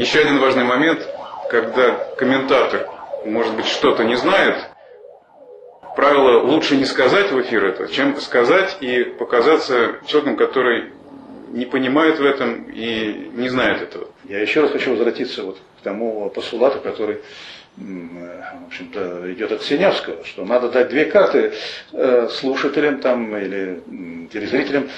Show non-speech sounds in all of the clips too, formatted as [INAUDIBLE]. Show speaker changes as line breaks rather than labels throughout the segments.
Еще один важный момент, когда комментатор, может быть, что-то не знает, правило лучше не сказать в эфир это, чем сказать и показаться человеком, который не понимает в этом и не знает этого.
Я еще раз хочу возвратиться вот к тому постулату, который в общем-то, идет от Синявского, что надо дать две карты э, слушателям там, или телезрителям,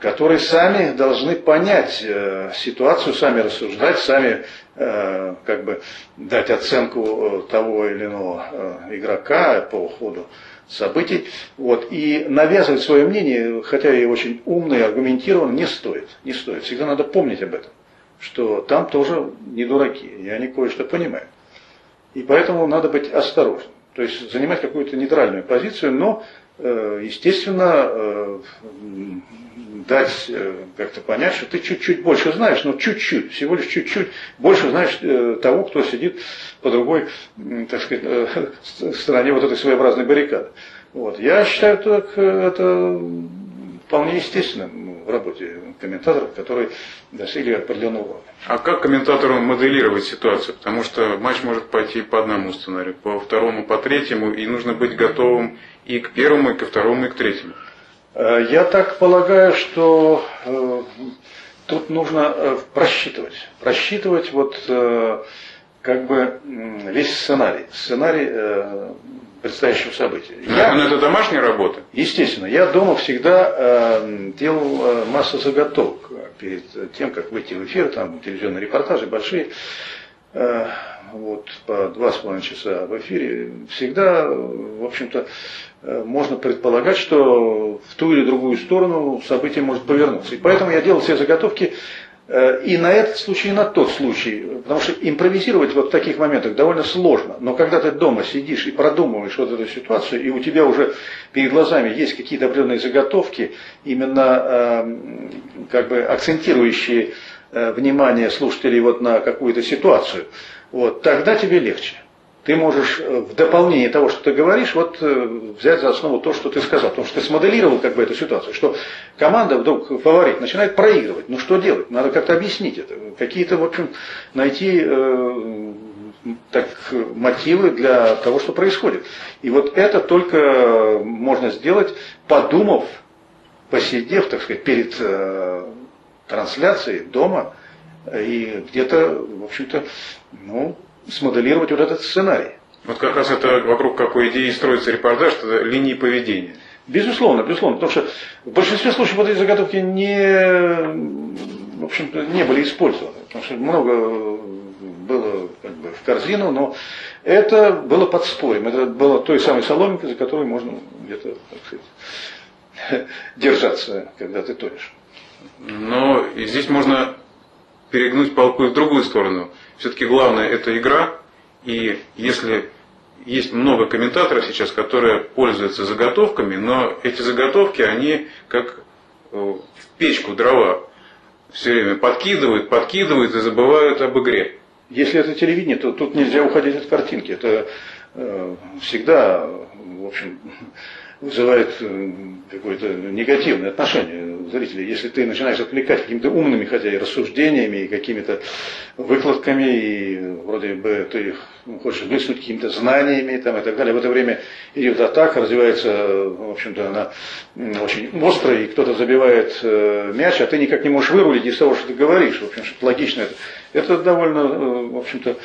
которые сами должны понять э, ситуацию, сами рассуждать, сами как бы дать оценку того или иного игрока по ходу событий. Вот. И навязывать свое мнение, хотя и очень умно и аргументированно, не стоит. Не стоит. Всегда надо помнить об этом, что там тоже не дураки, и они кое-что понимают. И поэтому надо быть осторожным. То есть занимать какую-то нейтральную позицию, но, э, естественно, э, дать э, как-то понять, что ты чуть-чуть больше знаешь, но чуть-чуть, всего лишь чуть-чуть больше знаешь того, кто сидит по другой, так сказать, [LAUGHS] стороне вот этой своеобразной баррикады. Вот. Я считаю, так, это вполне естественно в работе комментаторов, которые достигли определенного уровня.
А как комментатору моделировать ситуацию? Потому что матч может пойти по одному сценарию, по второму, по третьему, и нужно быть готовым и к первому, и ко второму, и к третьему.
Э, я так полагаю, что э, тут нужно э, просчитывать. Просчитывать вот как бы весь сценарий. Сценарий предстоящего события.
Я, Но это домашняя работа?
Естественно. Я дома всегда э, делал э, массу заготовок перед тем, как выйти в эфир, там телевизионные репортажи большие, э, вот по два с половиной часа в эфире. Всегда, в общем-то, э, можно предполагать, что в ту или другую сторону событие может повернуться. И поэтому я делал все заготовки Э, и на этот случай, и на тот случай. Потому что импровизировать вот в таких моментах довольно сложно. Но когда ты дома сидишь и продумываешь вот эту ситуацию, и у тебя уже перед глазами есть какие-то определенные заготовки, именно э, как бы акцентирующие э, внимание слушателей вот на какую-то ситуацию, вот, тогда тебе легче ты можешь э, в дополнение того, что ты говоришь, вот э, взять за основу то, что ты сказал. Потому что ты смоделировал как бы эту ситуацию, что команда вдруг фаворит начинает проигрывать. Ну что делать? Надо как-то объяснить это. Какие-то, в общем, найти э, так, мотивы для того, что происходит. И вот это только можно сделать, подумав, посидев, так сказать, перед э, трансляцией дома и где-то, в общем-то, ну, смоделировать вот этот сценарий.
Вот как раз это вокруг какой идеи строится репортаж, это линии поведения.
Безусловно, безусловно, потому что в большинстве случаев вот эти заготовки не, в общем-то, не были использованы, потому что много было как бы, в корзину, но это было под спорем, это было той самой соломинкой, за которой можно где-то, так сказать, [LAUGHS] держаться, когда ты тонешь.
Но здесь можно перегнуть палку в другую сторону – все-таки главное это игра, и если есть много комментаторов сейчас, которые пользуются заготовками, но эти заготовки, они как э, в печку дрова все время подкидывают, подкидывают и забывают об игре.
Если это телевидение, то тут нельзя уходить от картинки. Это всегда, в общем, вызывает э, какое-то негативное отношение зрителей. Если ты начинаешь отвлекать какими-то умными, хотя и рассуждениями, и какими-то выкладками, и вроде бы ты хочешь блеснуть какими-то знаниями там, и так далее, в это время идет атака, развивается, в общем-то, она очень острая, и кто-то забивает э, мяч, а ты никак не можешь вырулить из того, что ты говоришь. В общем, что логично это. Это довольно, э, в общем-то,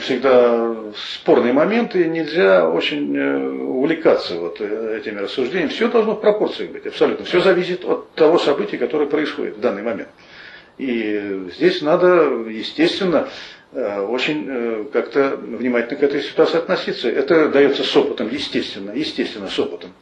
всегда спорные моменты, нельзя очень э, увлекаться вот э, этими рассуждениями. Все должно в пропорции быть, абсолютно. Все зависит от того события, которое происходит в данный момент. И здесь надо, естественно, э, очень как-то внимательно к этой ситуации относиться. Это дается с опытом, естественно, естественно, с опытом.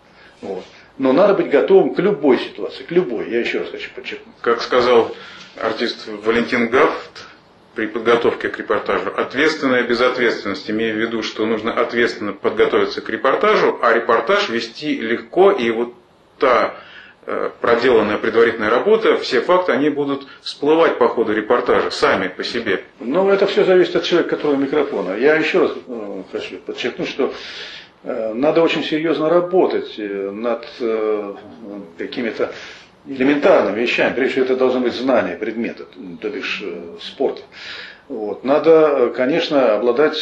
Вот. Но надо быть готовым к любой ситуации, к любой, я еще раз хочу подчеркнуть.
Как сказал артист Валентин Гафт, при подготовке к репортажу. Ответственная безответственность, имея в виду, что нужно ответственно подготовиться к репортажу, а репортаж вести легко, и вот та э, проделанная предварительная работа, все факты, они будут всплывать по ходу репортажа, сами по себе.
Ну, это все зависит от человека, который у микрофона. Я еще раз э, хочу подчеркнуть, что э, надо очень серьезно работать над какими-то элементарными вещами. Прежде всего, это должно быть знание предмета, то бишь спорта. Вот. Надо, конечно, обладать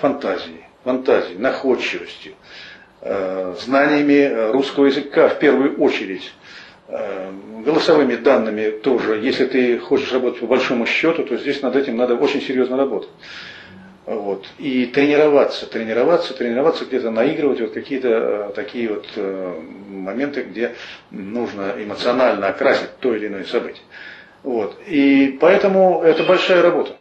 фантазией, фантазией, находчивостью, знаниями русского языка в первую очередь. Голосовыми данными тоже. Если ты хочешь работать по большому счету, то здесь над этим надо очень серьезно работать. Вот. И тренироваться, тренироваться, тренироваться, где-то наигрывать вот какие-то э, такие вот э, моменты, где нужно эмоционально окрасить то или иное событие. Вот. И поэтому это большая работа.